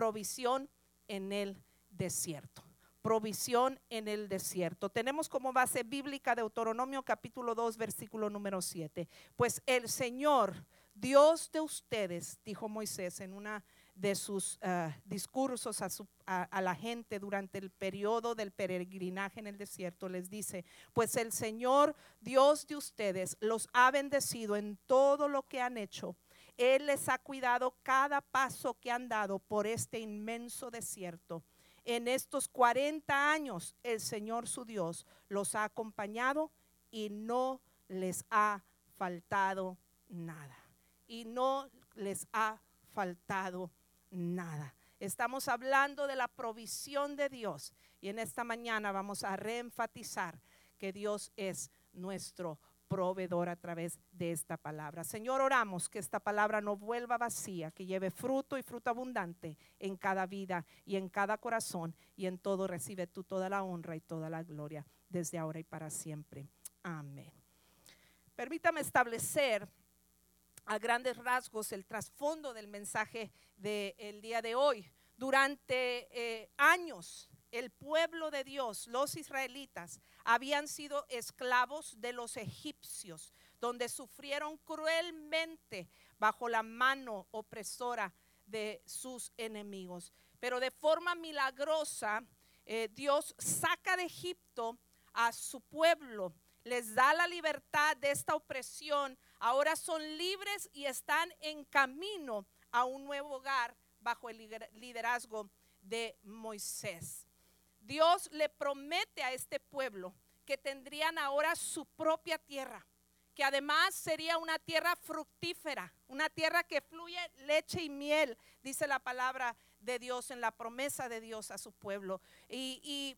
provisión en el desierto. Provisión en el desierto. Tenemos como base bíblica Deuteronomio capítulo 2, versículo número 7. Pues el Señor, Dios de ustedes, dijo Moisés en una de sus ah, discursos a, a, la gente durante el periodo del peregrinaje en el desierto, les dice, pues el Señor Dios de ustedes los ha bendecido en todo lo que han hecho. Él les ha cuidado cada paso que han dado por este inmenso desierto. En estos 40 años el Señor su Dios los ha acompañado y no les ha faltado nada. Y no les ha faltado nada. Estamos hablando de la provisión de Dios y en esta mañana vamos a reenfatizar que Dios es nuestro proveedor a través de esta palabra. Señor, oramos que esta palabra no vuelva vacía, que lleve fruto y fruto abundante en cada vida y en cada corazón y en todo recibe tú toda la honra y toda la gloria desde ahora y para siempre. Amén. Permítame establecer a grandes rasgos el trasfondo del mensaje del día de hoy. Durante eh, años, el pueblo de Dios, los israelitas, habían sido esclavos de los egipcios, donde sufrieron cruelmente bajo la mano opresora de sus enemigos. Pero de forma milagrosa, eh, Dios saca de Egipto a su pueblo, les da la libertad de esta opresión ahora son libres y están en camino a un nuevo hogar bajo el liderazgo de Moisés. Dios le promete a este pueblo que tendrían ahora su propia tierra, que además sería una tierra fructífera, una tierra que fluye leche y miel, dice la palabra de Dios en la promesa de Dios a su pueblo. Y,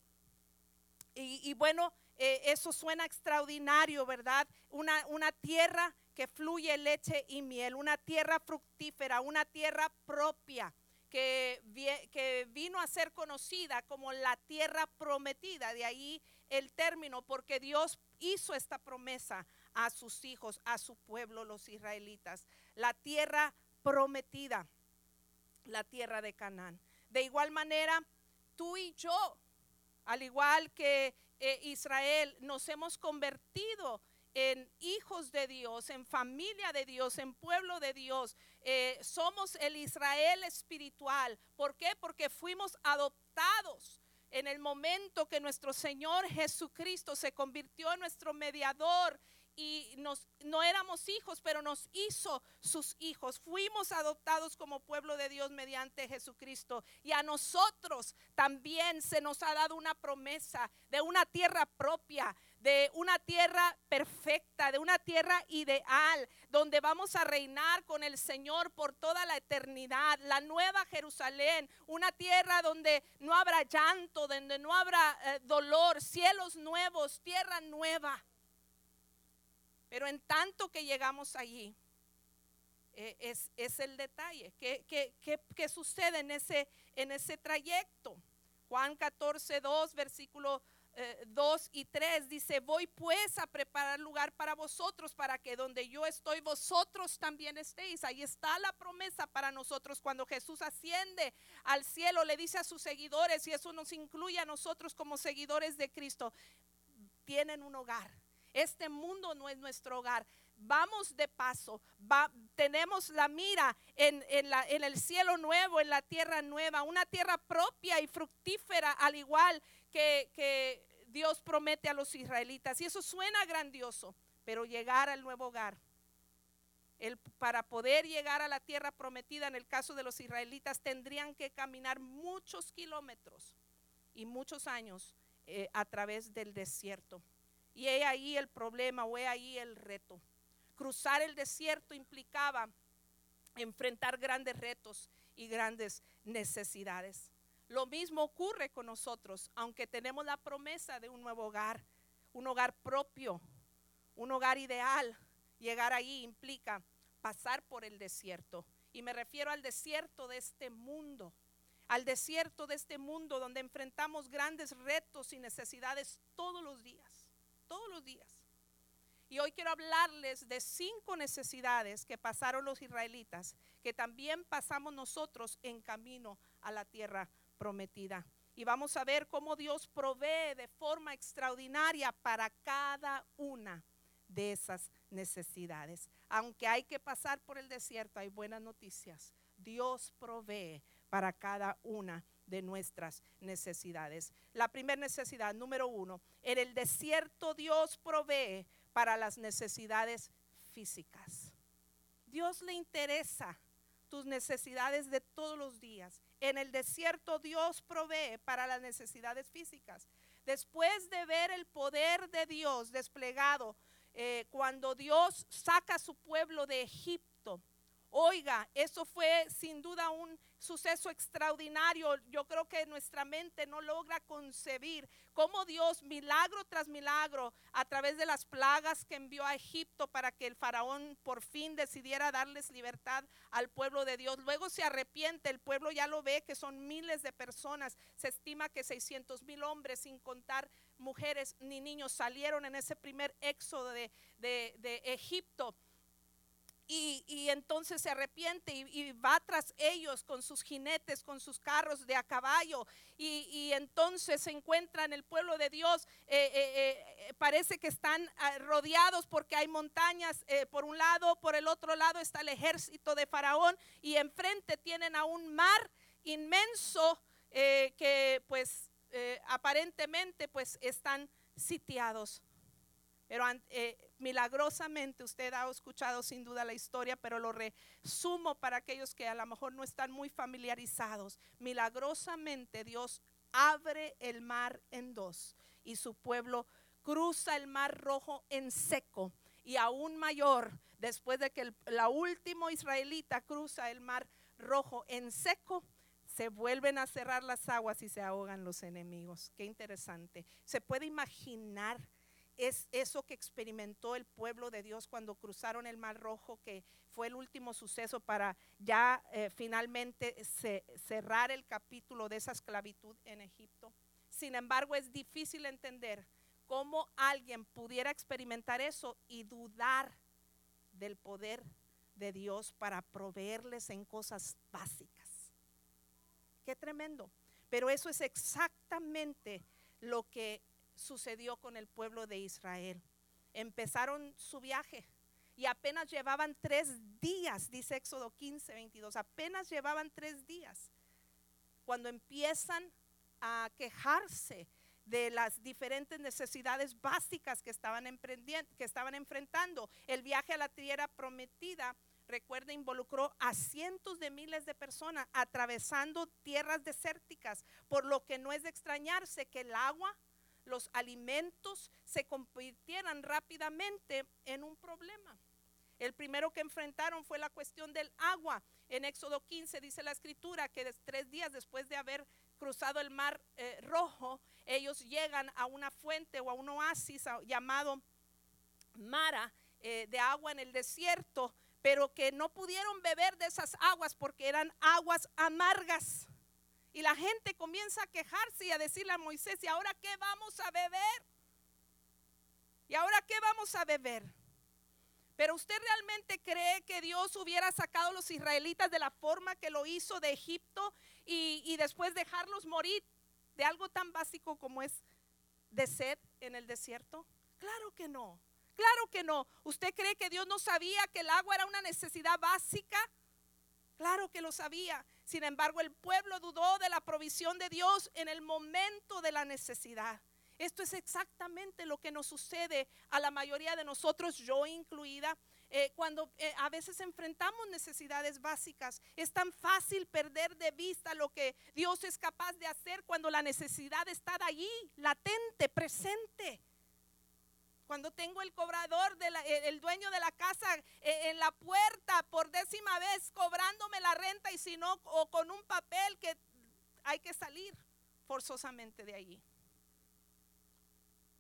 y, bueno, eh, eso suena extraordinario, ¿verdad? Una tierra que fluye leche y miel, una tierra fructífera, una tierra propia. Que, vino a ser conocida como la tierra prometida, de ahí el término, porque Dios hizo esta promesa a sus hijos, a su pueblo, los israelitas, la tierra prometida, la tierra de Canaán. De igual manera, tú y yo, al igual que eh, Israel, nos hemos convertido en hijos de Dios, en familia de Dios, en pueblo de Dios. Eh, somos el Israel espiritual. ¿Por qué? Porque fuimos adoptados en el momento que nuestro Señor Jesucristo se convirtió en nuestro mediador y nos, no éramos hijos, pero nos hizo sus hijos. Fuimos adoptados como pueblo de Dios mediante Jesucristo. Y a nosotros también se nos ha dado una promesa de una tierra propia, de una tierra perfecta, de una tierra ideal, donde vamos a reinar con el Señor por toda la eternidad. La nueva Jerusalén, una tierra donde no habrá llanto, donde no habrá eh, dolor, cielos nuevos, tierra nueva. Pero en tanto que llegamos allí, eh, es, el detalle. ¿Qué, qué, sucede en ese, en ese trayecto? Juan 14, 2, versículo 2 eh, y 3 dice, voy pues a preparar lugar para vosotros, para que donde yo estoy, vosotros también estéis. Ahí está la promesa para nosotros. Cuando Jesús asciende al cielo, le dice a sus seguidores, y eso nos incluye a nosotros como seguidores de Cristo, tienen un hogar este mundo no es nuestro hogar. Vamos de paso, tenemos la mira en, el cielo nuevo, en la tierra nueva, una tierra propia y fructífera, al igual que, Dios promete a los israelitas. Y eso suena grandioso, pero llegar al nuevo hogar, para poder llegar a la tierra prometida, en el caso de los israelitas, tendrían que caminar muchos kilómetros y muchos años eh, a través del desierto. Y he ahí el problema o he ahí el reto. Cruzar el desierto implicaba enfrentar grandes retos y grandes necesidades. Lo mismo ocurre con nosotros, aunque tenemos la promesa de un nuevo hogar, un hogar propio, un hogar ideal. Llegar ahí implica pasar por el desierto. Y me refiero al desierto de este mundo, al desierto de este mundo donde enfrentamos grandes retos y necesidades todos los días todos los días. Y hoy quiero hablarles de cinco necesidades que pasaron los israelitas que también pasamos nosotros en camino a la tierra prometida. Y vamos a ver cómo Dios provee de forma extraordinaria para cada una de esas necesidades. Aunque hay que pasar por el desierto, hay buenas noticias. Dios provee para cada una de nuestras necesidades. La primera necesidad, número uno, en el desierto Dios provee para las necesidades físicas. Dios le interesa tus necesidades de todos los días. En el desierto Dios provee para las necesidades físicas. Después de ver el poder de Dios desplegado, eh, cuando Dios saca a su pueblo de Egipto, Oiga, eso fue sin duda un suceso extraordinario. Yo creo que nuestra mente no logra concebir cómo Dios, milagro tras milagro, a través de las plagas que envió a Egipto para que el faraón por fin decidiera darles libertad al pueblo de Dios. Luego se arrepiente, el pueblo ya lo ve que son miles de personas. Se estima que 600 mil hombres, sin contar mujeres ni niños, salieron en ese primer éxodo de, de Egipto. Y, entonces se arrepiente y, va tras ellos con sus jinetes, con sus carros de a caballo. Y, entonces se encuentra en el pueblo de Dios. Eh, eh, eh, parece que están ah, rodeados porque hay montañas por un lado, por el otro lado está el ejército de Faraón y enfrente tienen a un mar inmenso que pues aparentemente pues están sitiados. Pero milagrosamente usted ha escuchado sin duda la historia, pero lo resumo para aquellos que a lo mejor no están muy familiarizados. Milagrosamente Dios abre el mar en dos y su pueblo cruza el mar rojo en seco y aún mayor después de que la última israelita cruza el mar rojo en seco se vuelven a cerrar las aguas y se ahogan los enemigos. Qué interesante. Se puede imaginar es eso que experimentó el pueblo de Dios cuando cruzaron el Mar Rojo, que fue el último suceso para ya eh, finalmente cerrar el capítulo de esa esclavitud en Egipto. Sin embargo, es difícil entender cómo alguien pudiera experimentar eso y dudar del poder de Dios para proveerles en cosas básicas. Qué tremendo. Pero eso es exactamente lo que sucedió con el pueblo de Israel. Empezaron su viaje y apenas llevaban tres días, dice Éxodo 15, 22, apenas llevaban tres días cuando empiezan a quejarse de las diferentes necesidades básicas que estaban, que estaban enfrentando. El viaje a la tierra prometida, recuerda, involucró a cientos de miles de personas atravesando tierras desérticas, por lo que no es de extrañarse que el agua los alimentos se convirtieran rápidamente en un problema. El primero que enfrentaron fue la cuestión del agua. En Éxodo 15 dice la escritura que tres días después de haber cruzado el mar eh, rojo, ellos llegan a una fuente o a un oasis llamado Mara eh, de agua en el desierto, pero que no pudieron beber de esas aguas porque eran aguas amargas. Y la gente comienza a quejarse y a decirle a Moisés, ¿y ahora qué vamos a beber? ¿Y ahora qué vamos a beber? Pero usted realmente cree que Dios hubiera sacado a los israelitas de la forma que lo hizo de Egipto y, y después dejarlos morir de algo tan básico como es de sed en el desierto? Claro que no. Claro que no. ¿Usted cree que Dios no sabía que el agua era una necesidad básica? Claro que lo sabía. Sin embargo, el pueblo dudó de la provisión de Dios en el momento de la necesidad. Esto es exactamente lo que nos sucede a la mayoría de nosotros, yo incluida, eh, cuando eh, a veces enfrentamos necesidades básicas. Es tan fácil perder de vista lo que Dios es capaz de hacer cuando la necesidad está allí, latente, presente. Cuando tengo el cobrador, de el dueño de la casa eh, en la puerta por décima vez cobrándome la renta y si no, o con un papel que hay que salir forzosamente de allí.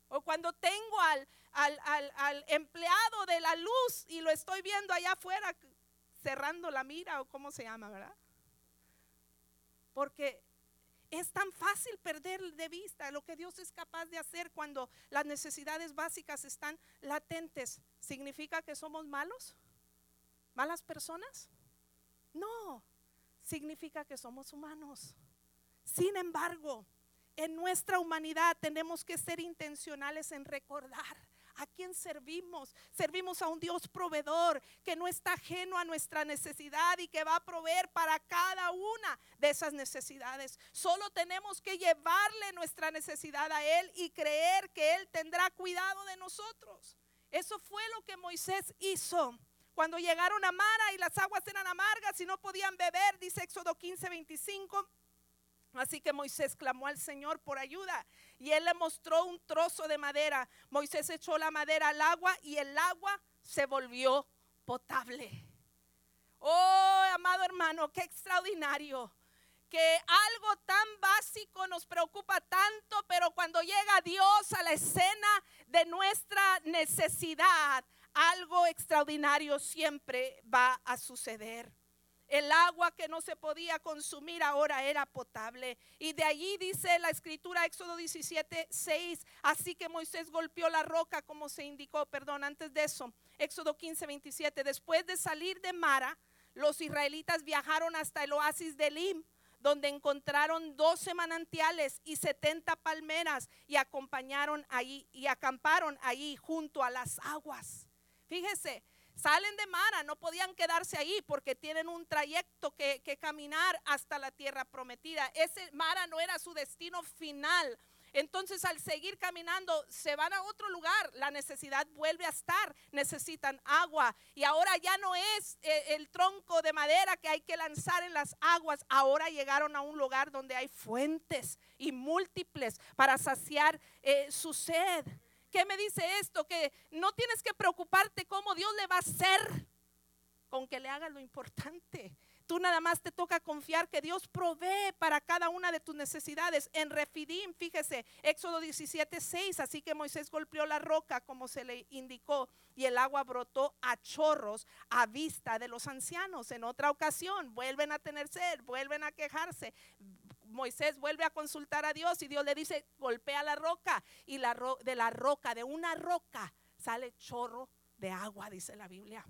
O cuando tengo al, al, empleado de la luz y lo estoy viendo allá afuera cerrando la mira o cómo se llama, ¿verdad? Porque es tan fácil perder de vista lo que Dios es capaz de hacer cuando las necesidades básicas están latentes. ¿Significa que somos malos? ¿Malas personas? No, significa que somos humanos. Sin embargo, en nuestra humanidad tenemos que ser intencionales en recordar a quién servimos. Servimos a un Dios proveedor que no está ajeno a nuestra necesidad y que va a proveer para cada una de esas necesidades. Solo tenemos que llevarle nuestra necesidad a Él y creer que Él tendrá cuidado de nosotros. Eso fue lo que Moisés hizo. Cuando llegaron a Mara y las aguas eran amargas y no podían beber, dice Éxodo 15, 25. Así que Moisés clamó al Señor por ayuda y él le mostró un trozo de madera. Moisés echó la madera al agua y el agua se volvió potable. Oh, amado hermano, qué extraordinario que algo tan básico nos preocupa tanto, pero cuando llega Dios a la escena de nuestra necesidad, algo extraordinario siempre va a suceder. El agua que no se podía consumir ahora era potable. Y de allí dice la escritura Éxodo 17, 6. Así que Moisés golpeó la roca como se indicó, perdón, antes de eso. Éxodo 15, 27. Después de salir de Mara, los israelitas viajaron hasta el oasis de Elim donde encontraron 12 manantiales y 70 palmeras y acompañaron ahí y acamparon ahí junto a las aguas. Fíjese, Salen de Mara, no podían quedarse ahí porque tienen un trayecto que, caminar hasta la tierra prometida. Ese Mara no era su destino final. Entonces al seguir caminando se van a otro lugar, la necesidad vuelve a estar, necesitan agua y ahora ya no es eh, el tronco de madera que hay que lanzar en las aguas, ahora llegaron a un lugar donde hay fuentes y múltiples para saciar eh, su sed. ¿Qué me dice esto? Que no tienes que preocuparte cómo Dios le va a hacer con que le hagas lo importante. Tú nada más te toca confiar que Dios provee para cada una de tus necesidades. En Refidim, fíjese, Éxodo 17, 6, así que Moisés golpeó la roca como se le indicó y el agua brotó a chorros a vista de los ancianos. En otra ocasión, vuelven a tener sed, vuelven a quejarse, Moisés vuelve a consultar a Dios y Dios le dice, golpea la roca y la de la roca, de una roca, sale chorro de agua, dice la Biblia.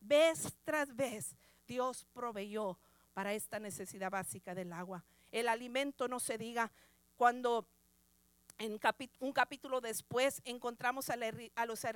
Vez tras vez, Dios proveyó para esta necesidad básica del agua. El alimento no se diga cuando en un capítulo después encontramos a, los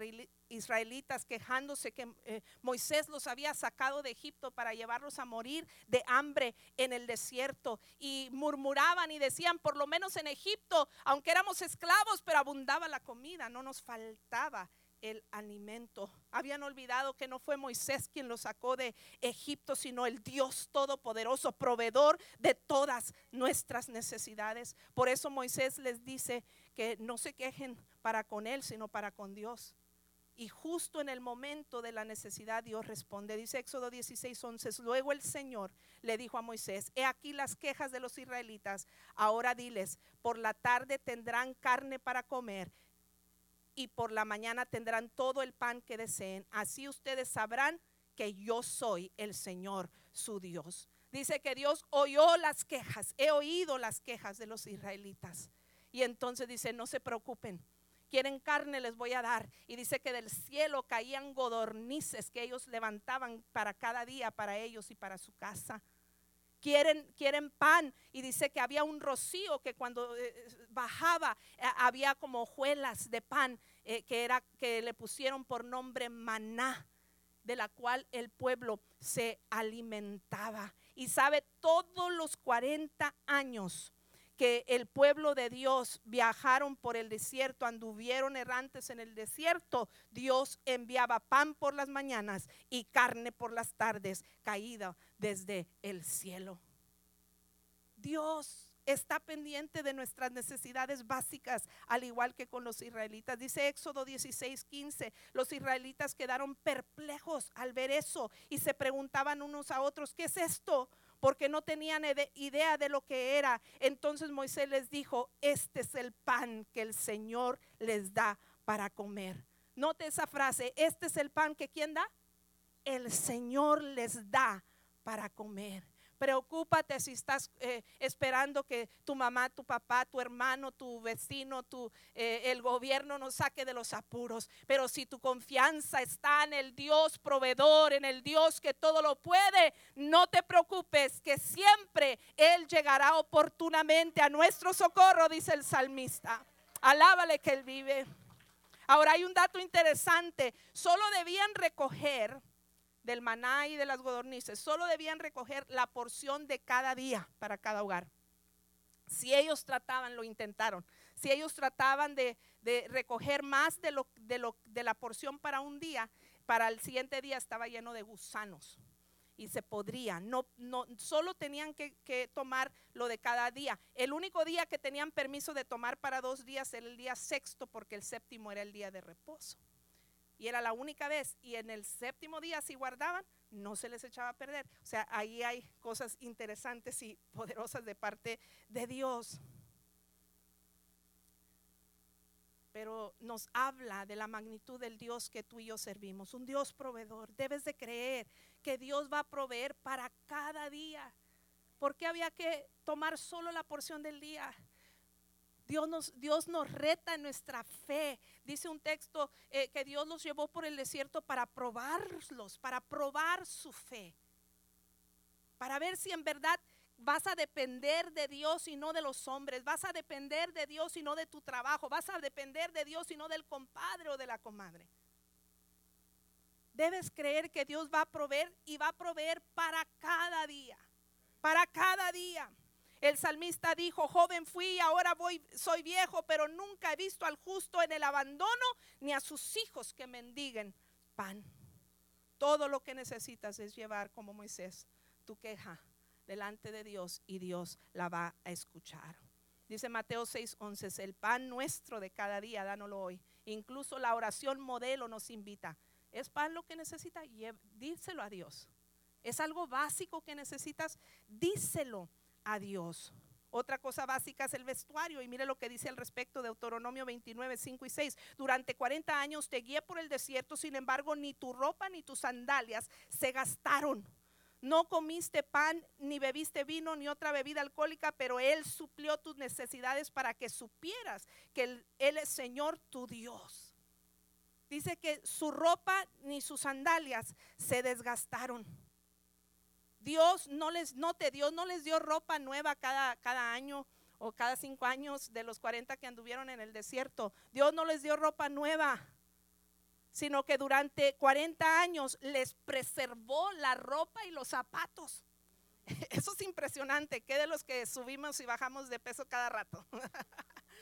israelitas quejándose que eh, Moisés los había sacado de Egipto para llevarlos a morir de hambre en el desierto. Y murmuraban y decían, por lo menos en Egipto, aunque éramos esclavos, pero abundaba la comida, no nos faltaba el alimento. Habían olvidado que no fue Moisés quien los sacó de Egipto, sino el Dios Todopoderoso, proveedor de todas nuestras necesidades. Por eso Moisés les dice que no se quejen para con Él, sino para con Dios. Y justo en el momento de la necesidad Dios responde. Dice Éxodo 16, 11. Luego el Señor le dijo a Moisés, he aquí las quejas de los israelitas. Ahora diles, por la tarde tendrán carne para comer y por la mañana tendrán todo el pan que deseen. Así ustedes sabrán que yo soy el Señor, su Dios. Dice que Dios oyó las quejas, he oído las quejas de los israelitas. Y entonces dice, no se preocupen, quieren carne, les voy a dar. Y dice que del cielo caían godornices que ellos levantaban para cada día, para ellos y para su casa. Quieren, quieren pan y dice que había un rocío que cuando eh, bajaba eh, había como hojuelas de pan eh, que, era, que le pusieron por nombre maná, de la cual el pueblo se alimentaba. Y sabe, todos los 40 años que el pueblo de Dios viajaron por el desierto, anduvieron errantes en el desierto, Dios enviaba pan por las mañanas y carne por las tardes, caída desde el cielo. Dios está pendiente de nuestras necesidades básicas, al igual que con los israelitas. Dice Éxodo 16, 15, los israelitas quedaron perplejos al ver eso y se preguntaban unos a otros, ¿qué es esto? Porque no tenían idea de lo que era. Entonces Moisés les dijo, este es el pan que el Señor les da para comer. Note esa frase, este es el pan que ¿quién da? El Señor les da para comer. Preocúpate si estás eh, esperando que tu mamá, tu papá, tu hermano, tu vecino, tu, eh, el gobierno nos saque de los apuros. Pero si tu confianza está en el Dios proveedor, en el Dios que todo lo puede, no te preocupes, que siempre Él llegará oportunamente a nuestro socorro, dice el salmista. Alábale que Él vive. Ahora hay un dato interesante. Solo debían recoger del maná y de las godornices, solo debían recoger la porción de cada día para cada hogar. Si ellos trataban, lo intentaron, si ellos trataban de, recoger más de, lo, de, lo, de la porción para un día, para el siguiente día estaba lleno de gusanos y se podría. No, no, solo tenían que, que, tomar lo de cada día. El único día que tenían permiso de tomar para dos días era el día sexto, porque el séptimo era el día de reposo. Y era la única vez. Y en el séptimo día, si guardaban, no se les echaba a perder. O sea, ahí hay cosas interesantes y poderosas de parte de Dios. Pero nos habla de la magnitud del Dios que tú y yo servimos. Un Dios proveedor. Debes de creer que Dios va a proveer para cada día. ¿Por qué había que tomar solo la porción del día? Dios nos, Dios nos reta en nuestra fe. Dice un texto eh, que Dios los llevó por el desierto para probarlos, para probar su fe. Para ver si en verdad vas a depender de Dios y no de los hombres. Vas a depender de Dios y no de tu trabajo. Vas a depender de Dios y no del compadre o de la comadre. Debes creer que Dios va a proveer y va a proveer para cada día. Para cada día. El salmista dijo, joven fui, ahora voy, soy viejo, pero nunca he visto al justo en el abandono ni a sus hijos que mendiguen pan. Todo lo que necesitas es llevar como Moisés tu queja delante de Dios y Dios la va a escuchar. Dice Mateo 6:11, el pan nuestro de cada día, dánoslo hoy. Incluso la oración modelo nos invita. ¿Es pan lo que necesitas? Díselo a Dios. ¿Es algo básico que necesitas? Díselo a Dios. Otra cosa básica es el vestuario. Y mire lo que dice al respecto de Deuteronomio 29, 5 y 6. Durante 40 años te guié por el desierto, sin embargo, ni tu ropa ni tus sandalias se gastaron. No comiste pan, ni bebiste vino, ni otra bebida alcohólica, pero Él suplió tus necesidades para que supieras que Él, él es Señor tu Dios. Dice que su ropa ni sus sandalias se desgastaron. Dios no les, note, Dios no les dio ropa nueva cada, cada año o cada cinco años de los 40 que anduvieron en el desierto. Dios no les dio ropa nueva, sino que durante 40 años les preservó la ropa y los zapatos. Eso es impresionante, que de los que subimos y bajamos de peso cada rato.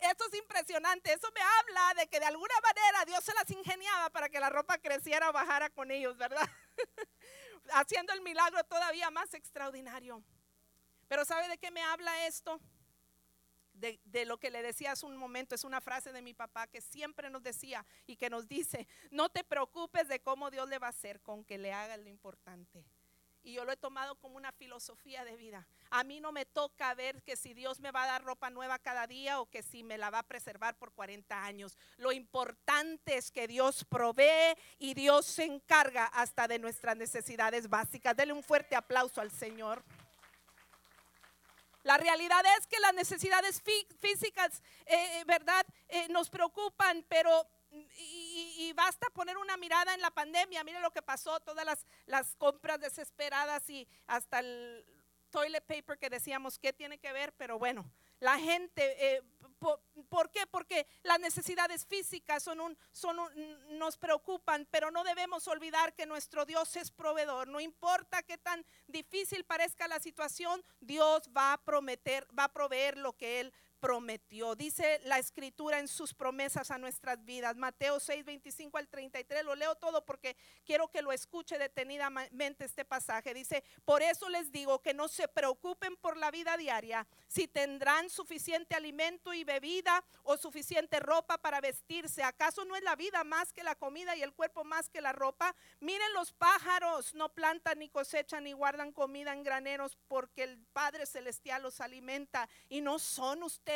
Eso es impresionante. Eso me habla de que de alguna manera Dios se las ingeniaba para que la ropa creciera o bajara con ellos, ¿verdad? haciendo el milagro todavía más extraordinario. Pero ¿sabe de qué me habla esto? De, lo que le decía hace un momento, es una frase de mi papá que siempre nos decía y que nos dice, no te preocupes de cómo Dios le va a hacer con que le haga lo importante y yo lo he tomado como una filosofía de vida. A mí no me toca ver que si Dios me va a dar ropa nueva cada día o que si me la va a preservar por 40 años. Lo importante es que Dios provee y Dios se encarga hasta de nuestras necesidades básicas. Dele un fuerte aplauso al Señor. La realidad es que las necesidades físicas, eh, eh, ¿verdad? Eh, nos preocupan, pero y, basta poner una mirada en la pandemia, mire lo que pasó, todas las, compras desesperadas y hasta el toilet paper que decíamos, ¿qué tiene que ver? Pero bueno, la gente, eh, por, qué? Porque las necesidades físicas son un, son nos preocupan, pero no debemos olvidar que nuestro Dios es proveedor. No importa qué tan difícil parezca la situación, Dios va a prometer, va a proveer lo que Él prometió. Dice la escritura en sus promesas a nuestras vidas. Mateo 6, 25 al 33. Lo leo todo porque quiero que lo escuche detenidamente este pasaje. Dice, por eso les digo que no se preocupen por la vida diaria, si tendrán suficiente alimento y bebida o suficiente ropa para vestirse. ¿Acaso no es la vida más que la comida y el cuerpo más que la ropa? Miren los pájaros, no plantan ni cosechan ni guardan comida en graneros porque el Padre Celestial los alimenta y no son ustedes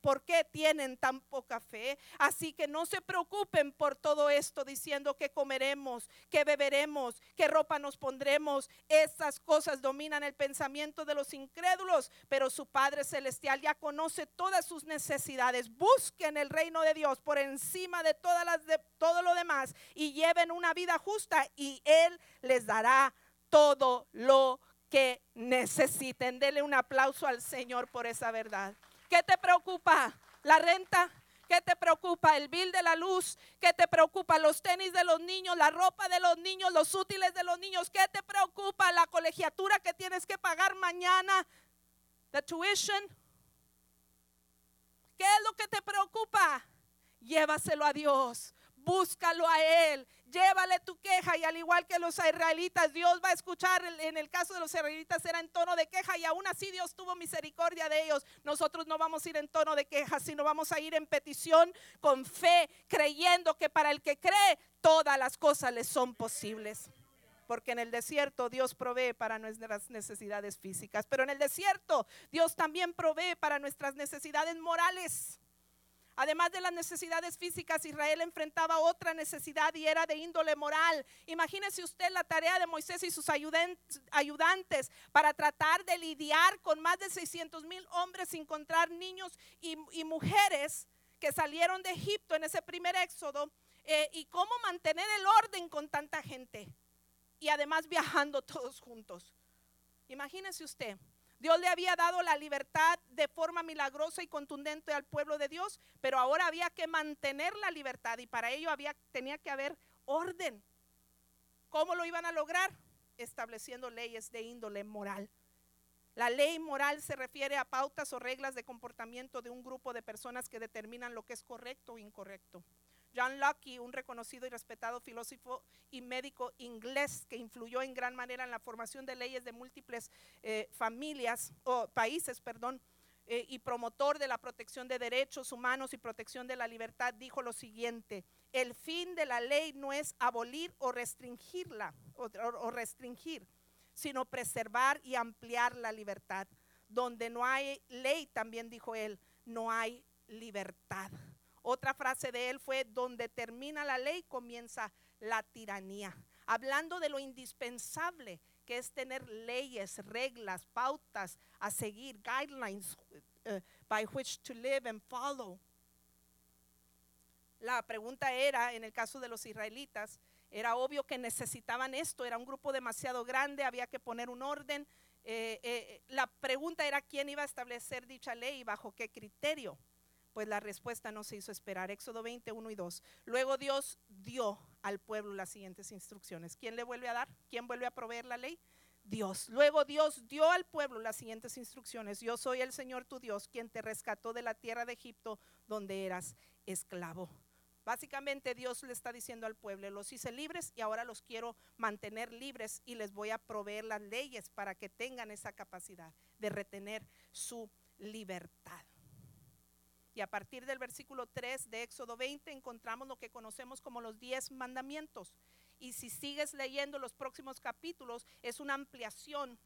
porque tienen tan poca fe. Así que no se preocupen por todo esto diciendo que comeremos, que beberemos, qué ropa nos pondremos. Esas cosas dominan el pensamiento de los incrédulos, pero su Padre Celestial ya conoce todas sus necesidades. Busquen el reino de Dios por encima de, todas las de todo lo demás y lleven una vida justa y Él les dará todo lo que necesiten. Dele un aplauso al Señor por esa verdad. ¿Qué te preocupa? ¿La renta? ¿Qué te preocupa? El bill de la luz. ¿Qué te preocupa? Los tenis de los niños, la ropa de los niños, los útiles de los niños. ¿Qué te preocupa? La colegiatura que tienes que pagar mañana. The tuition. ¿Qué es lo que te preocupa? Llévaselo a Dios búscalo a Él, llévale tu queja y al igual que los israelitas, Dios va a escuchar, en el caso de los israelitas era en tono de queja y aún así Dios tuvo misericordia de ellos. Nosotros no vamos a ir en tono de queja, sino vamos a ir en petición con fe, creyendo que para el que cree todas las cosas le son posibles. Porque en el desierto Dios provee para nuestras necesidades físicas, pero en el desierto Dios también provee para nuestras necesidades morales. Además de las necesidades físicas, Israel enfrentaba otra necesidad y era de índole moral. Imagínese usted la tarea de Moisés y sus ayudantes para tratar de lidiar con más de 600 mil hombres, encontrar niños y, mujeres que salieron de Egipto en ese primer éxodo eh, y cómo mantener el orden con tanta gente y además viajando todos juntos. Imagínese usted Dios le había dado la libertad de forma milagrosa y contundente al pueblo de Dios, pero ahora había que mantener la libertad y para ello había, tenía que haber orden. ¿Cómo lo iban a lograr? Estableciendo leyes de índole moral. La ley moral se refiere a pautas o reglas de comportamiento de un grupo de personas que determinan lo que es correcto o incorrecto. John Locke, un reconocido y respetado filósofo y médico inglés que influyó en gran manera en la formación de leyes de múltiples eh, familias o países, perdón, eh, y promotor de la protección de derechos humanos y protección de la libertad, dijo lo siguiente: el fin de la ley no es abolir o restringirla o restringir, sino preservar y ampliar la libertad. Donde no hay ley, también dijo él, no hay libertad. Otra frase de él fue, donde termina la ley comienza la tiranía. Hablando de lo indispensable que es tener leyes, reglas, pautas a seguir, guidelines uh, by which to live and follow. La pregunta era, en el caso de los israelitas, era obvio que necesitaban esto, era un grupo demasiado grande, había que poner un orden. Eh, eh, la pregunta era quién iba a establecer dicha ley y bajo qué criterio pues la respuesta no se hizo esperar. Éxodo 20, 1 y 2. Luego Dios dio al pueblo las siguientes instrucciones. ¿Quién le vuelve a dar? ¿Quién vuelve a proveer la ley? Dios. Luego Dios dio al pueblo las siguientes instrucciones. Yo soy el Señor tu Dios, quien te rescató de la tierra de Egipto, donde eras esclavo. Básicamente Dios le está diciendo al pueblo, los hice libres y ahora los quiero mantener libres y les voy a proveer las leyes para que tengan esa capacidad de retener su libertad. Y a partir del versículo 3 de Éxodo 20 encontramos lo que conocemos como los 10 mandamientos. Y si sigues leyendo los próximos capítulos, es una ampliación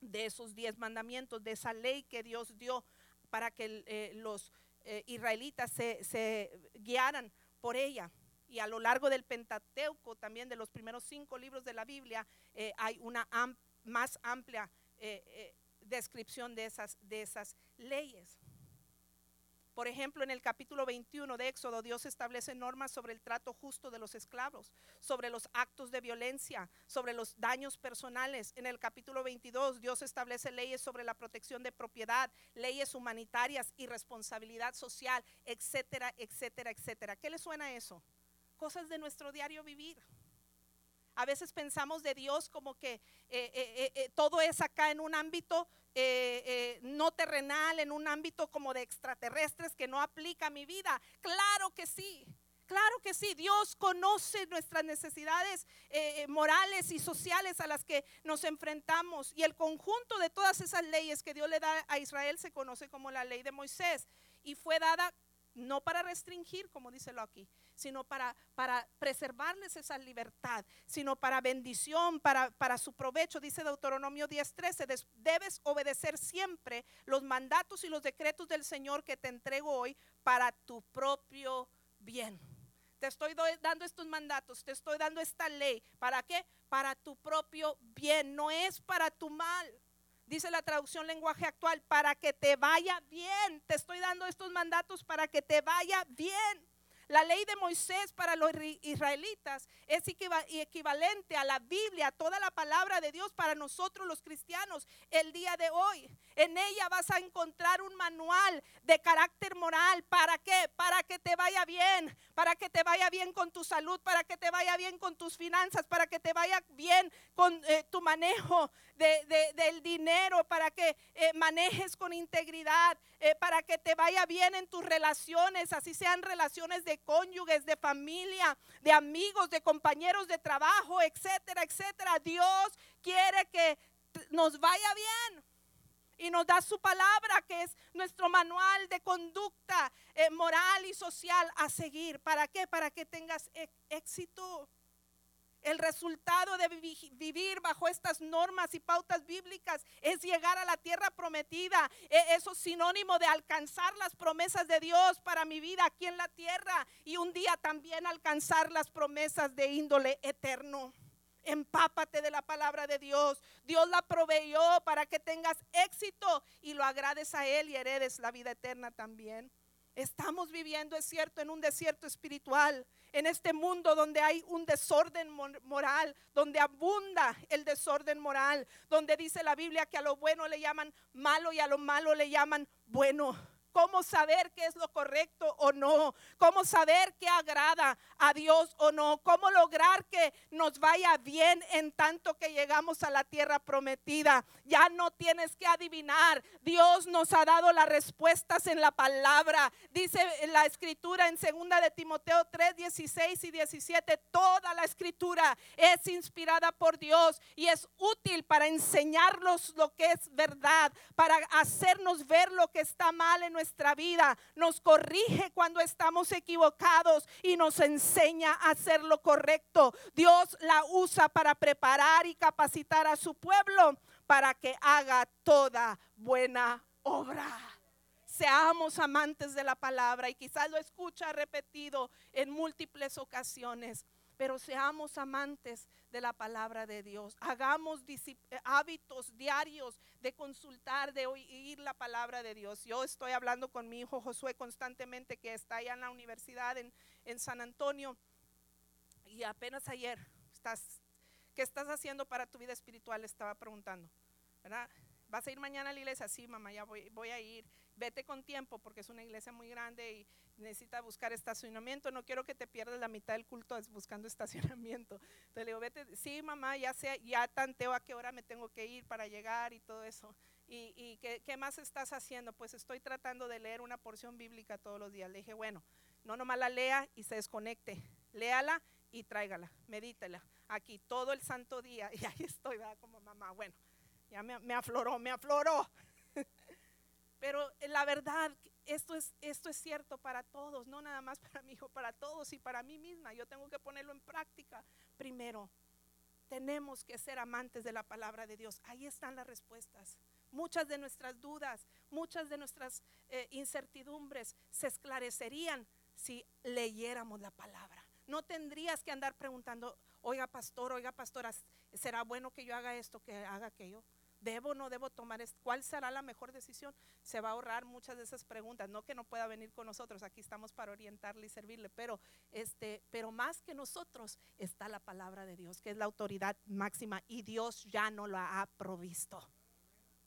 de esos 10 mandamientos, de esa ley que Dios dio para que eh, los eh, israelitas se, guiaran por ella. Y a lo largo del Pentateuco, también de los primeros cinco libros de la Biblia, eh, hay una más amplia descripción de esas, de esas leyes. Por ejemplo, en el capítulo 21 de Éxodo, Dios establece normas sobre el trato justo de los esclavos, sobre los actos de violencia, sobre los daños personales. En el capítulo 22, Dios establece leyes sobre la protección de propiedad, leyes humanitarias y responsabilidad social, etcétera, etcétera, etcétera. ¿Qué le suena eso? Cosas de nuestro diario vivir. A veces pensamos de Dios como que eh, eh, eh, todo es acá en un ámbito no terrenal, en un ámbito como de extraterrestres que no aplica a mi vida. Claro que sí. Claro que sí, Dios conoce nuestras necesidades eh, morales y sociales a las que nos enfrentamos. Y el conjunto de todas esas leyes que Dios le da a Israel se conoce como la ley de Moisés. Y fue dada no para restringir, como dice aquí, sino para, para preservarles esa libertad, sino para bendición, para, para su provecho. Dice Deuteronomio 10:13, debes obedecer siempre los mandatos y los decretos del Señor que te entrego hoy para tu propio bien. Te estoy dando estos mandatos, te estoy dando esta ley. ¿Para qué? Para tu propio bien, no es para tu mal. Dice la traducción lenguaje actual, para que te vaya bien. Te estoy dando estos mandatos para que te vaya bien. La ley de Moisés para los israelitas es equivalente a la Biblia, a toda la palabra de Dios para nosotros los cristianos el día de hoy. En ella vas a encontrar un manual de carácter moral. ¿Para qué? Para que te vaya bien, para que te vaya bien con tu salud, para que te vaya bien con tus finanzas, para que te vaya bien con eh, tu manejo del dinero, para que eh, manejes con integridad, eh, para que te vaya bien en tus relaciones, así sean relaciones de cónyuges, de familia, de amigos, de compañeros de trabajo, etcétera, etcétera. Dios quiere que nos vaya bien y nos da su palabra, que es nuestro manual de conducta eh, moral y social a seguir. ¿Para qué? Para que tengas éxito. El resultado de vivir bajo estas normas y pautas bíblicas es llegar a la tierra prometida. E, eso es sinónimo de alcanzar las promesas de Dios para mi vida aquí en la tierra y un día también alcanzar las promesas de índole eterno. Empápate de la palabra de Dios. Dios la proveyó para que tengas éxito y lo agrades a Él y heredes la vida eterna también. Estamos viviendo, es cierto, en un desierto espiritual, en este mundo donde hay un desorden moral, donde abunda el desorden moral, donde dice la Biblia que a lo bueno le llaman malo y a lo malo le llaman bueno cómo saber qué es lo correcto o no, cómo saber qué agrada a Dios o no, cómo lograr que nos vaya bien en tanto que llegamos a la tierra prometida. Ya no tienes que adivinar, Dios nos ha dado las respuestas en la palabra. Dice la escritura en segunda de Timoteo 3, 16 y 17, toda la escritura es inspirada por Dios y es útil para enseñarnos lo que es verdad, para hacernos ver lo que está mal en nuestra vida, nos corrige cuando estamos equivocados y nos enseña a hacer lo correcto. Dios la usa para preparar y capacitar a su pueblo para que haga toda buena obra seamos amantes de la palabra y quizás lo escucha repetido en múltiples ocasiones pero seamos amantes de la palabra de Dios. Hagamos eh, hábitos diarios de consultar, de oír la palabra de Dios. Yo estoy hablando con mi hijo Josué constantemente, que está allá en la universidad en, San Antonio. Y apenas ayer, estás, ¿qué estás haciendo para tu vida espiritual? estaba preguntando. ¿verdad? ¿Vas a ir mañana a la iglesia? Sí, mamá, ya voy, voy a ir. Vete con tiempo porque es una iglesia muy grande y necesita buscar estacionamiento, no quiero que te pierdas la mitad del culto buscando estacionamiento. Entonces le digo, vete, sí mamá, ya sé, ya tanteo a qué hora me tengo que ir para llegar y todo eso. ¿Y, ¿qué, más estás haciendo? Pues estoy tratando de leer una porción bíblica todos los días. Le dije, bueno, no nomás la lea y se desconecte, léala y tráigala, medítela aquí todo el santo día. Y ahí estoy, ¿verdad? Como mamá, bueno, ya me, me afloró, me afloró. Pero la verdad, esto es, esto es cierto para todos, no nada más para mi hijo, para todos y para mí misma. Yo tengo que ponerlo en práctica primero. Tenemos que ser amantes de la palabra de Dios. Ahí están las respuestas. Muchas de nuestras dudas, muchas de nuestras eh, incertidumbres se esclarecerían si leyéramos la palabra. No tendrías que andar preguntando, oiga pastor, oiga pastora, ¿será bueno que yo haga esto, que haga aquello? ¿Debo o no debo tomar esto? ¿Cuál será la mejor decisión? Se va a ahorrar muchas de esas preguntas. No que no pueda venir con nosotros, aquí estamos para orientarle y servirle, pero, este, pero más que nosotros está la palabra de Dios, que es la autoridad máxima y Dios ya no la ha provisto.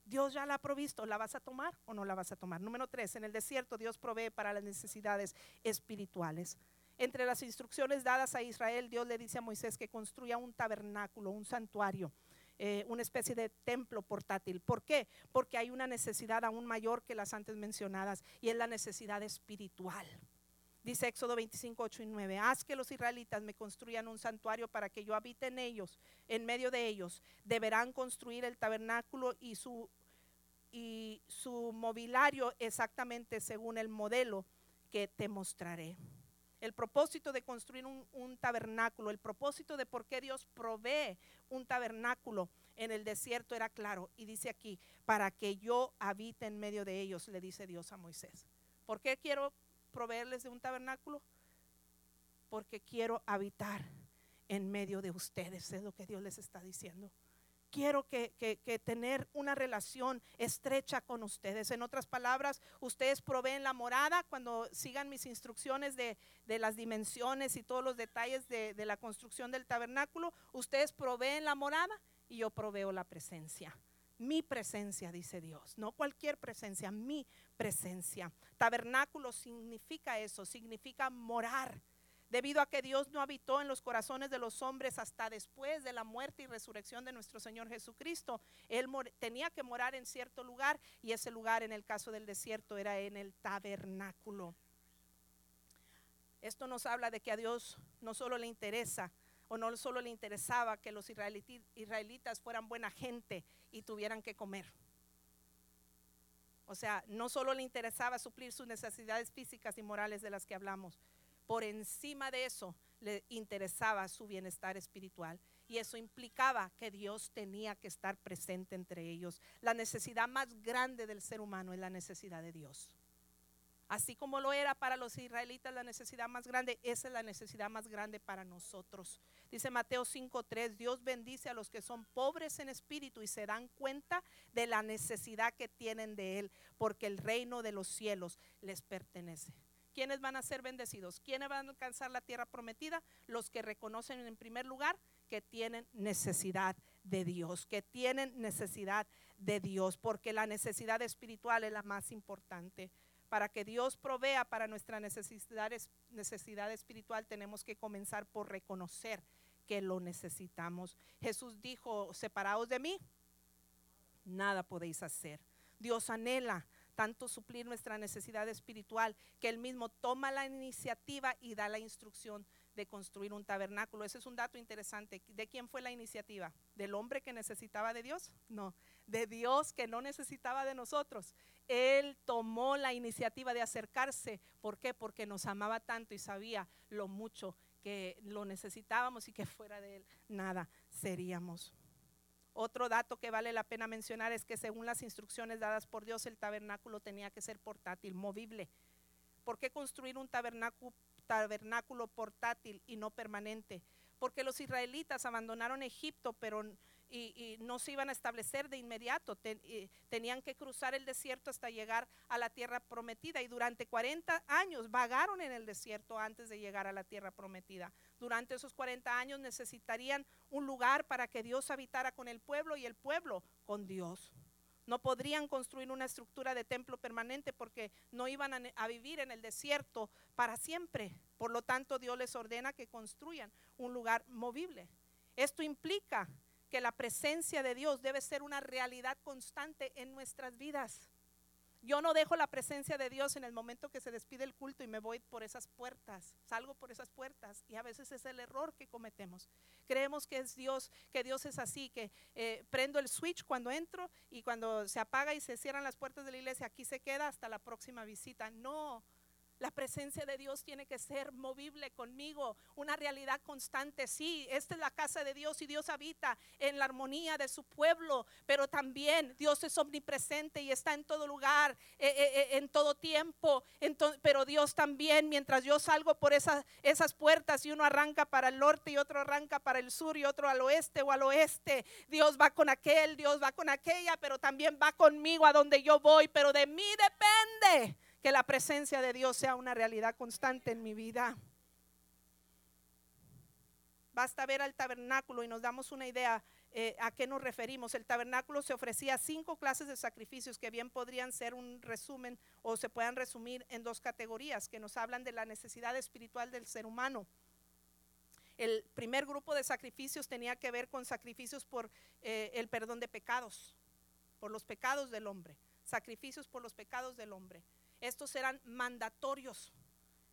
Dios ya la ha provisto, ¿la vas a tomar o no la vas a tomar? Número tres, en el desierto Dios provee para las necesidades espirituales. Entre las instrucciones dadas a Israel, Dios le dice a Moisés que construya un tabernáculo, un santuario eh, una especie de templo portátil. ¿Por qué? Porque hay una necesidad aún mayor que las antes mencionadas y es la necesidad espiritual. Dice Éxodo 25, 8 y 9, haz que los israelitas me construyan un santuario para que yo habite en ellos, en medio de ellos. Deberán construir el tabernáculo y su, y su mobiliario exactamente según el modelo que te mostraré. El propósito de construir un, tabernáculo, el propósito de por qué Dios provee un tabernáculo en el desierto era claro. Y dice aquí, para que yo habite en medio de ellos, le dice Dios a Moisés. ¿Por qué quiero proveerles de un tabernáculo? Porque quiero habitar en medio de ustedes, es lo que Dios les está diciendo. Quiero que, tener una relación estrecha con ustedes. En otras palabras, ustedes proveen la morada cuando sigan mis instrucciones de, las dimensiones y todos los detalles de, de la construcción del tabernáculo. Ustedes proveen la morada y yo proveo la presencia mi presencia, dice Dios, no cualquier presencia, mi presencia. Tabernáculo significa eso, significa morar. Debido a que Dios no habitó en los corazones de los hombres hasta después de la muerte y resurrección de nuestro Señor Jesucristo, Él tenía que morar en cierto lugar y ese lugar en el caso del desierto era en el tabernáculo. Esto nos habla de que a Dios no solo le interesa o no solo le interesaba que los israelitas fueran buena gente y tuvieran que comer. O sea, no solo le interesaba suplir sus necesidades físicas y morales de las que hablamos, por encima de eso le interesaba su bienestar espiritual. Y eso implicaba que Dios tenía que estar presente entre ellos. La necesidad más grande del ser humano es la necesidad de Dios. Así como lo era para los israelitas la necesidad más grande, esa es la necesidad más grande para nosotros. Dice Mateo 5:3, Dios bendice a los que son pobres en espíritu y se dan cuenta de la necesidad que tienen de Él, porque el reino de los cielos les pertenece. ¿Quiénes van a ser bendecidos? ¿Quiénes van a alcanzar la tierra prometida? Los que reconocen en primer lugar que tienen necesidad de Dios, que tienen necesidad de Dios, porque la necesidad espiritual es la más importante para que Dios provea para nuestra necesidad, necesidad espiritual, tenemos que comenzar por reconocer que lo necesitamos. Jesús dijo, separados de mí, nada podéis hacer. Dios anhela tanto suplir nuestra necesidad espiritual que Él mismo toma la iniciativa y da la instrucción de construir un tabernáculo. Ese es un dato interesante. ¿De quién fue la iniciativa? ¿Del hombre que necesitaba de Dios? No, de Dios que no necesitaba de nosotros. Él tomó la iniciativa de acercarse. ¿Por qué? Porque nos amaba tanto y sabía lo mucho que lo necesitábamos y que fuera de Él nada seríamos. Otro dato que vale la pena mencionar es que según las instrucciones dadas por Dios, el tabernáculo tenía que ser portátil, movible. ¿Por qué construir un tabernáculo, portátil y no permanente? Porque los israelitas abandonaron Egipto, pero y, no se iban a establecer de inmediato. tenían que cruzar el desierto hasta llegar a la tierra prometida. Y durante 40 años vagaron en el desierto antes de llegar a la tierra prometida. Durante esos 40 años necesitarían un lugar para que Dios habitara con el pueblo y el pueblo con Dios. No podrían construir una estructura de templo permanente porque no iban a, a, vivir en el desierto para siempre. Por lo tanto, Dios les ordena que construyan un lugar movible. Esto implica que la presencia de Dios debe ser una realidad constante en nuestras vidas. Yo no dejo la presencia de Dios en el momento que se despide el culto y me voy por esas puertas, salgo por esas puertas y a veces es el error que cometemos. Creemos que es Dios, que Dios es así, que eh, prendo el switch cuando entro y cuando se apaga y se cierran las puertas de la iglesia, aquí se queda hasta la próxima visita. No, la presencia de Dios tiene que ser movible conmigo, una realidad constante. Sí, esta es la casa de Dios y Dios habita en la armonía de su pueblo, pero también Dios es omnipresente y está en todo lugar, eh, eh, eh, en todo tiempo. pero Dios también, mientras yo salgo por esas, esas puertas y uno arranca para el norte y otro arranca para el sur y otro al oeste o al oeste, Dios va con aquel, Dios va con aquella, pero también va conmigo a donde yo voy, pero de mí depende que la presencia de Dios sea una realidad constante en mi vida. Basta ver al tabernáculo y nos damos una idea eh, a qué nos referimos. El tabernáculo se ofrecía cinco clases de sacrificios que bien podrían ser un resumen o se puedan resumir en dos categorías que nos hablan de la necesidad espiritual del ser humano. el primer grupo de sacrificios tenía que ver con sacrificios por eh, el perdón de pecados, por los pecados del hombre, sacrificios por los pecados del hombre. Estos eran mandatorios,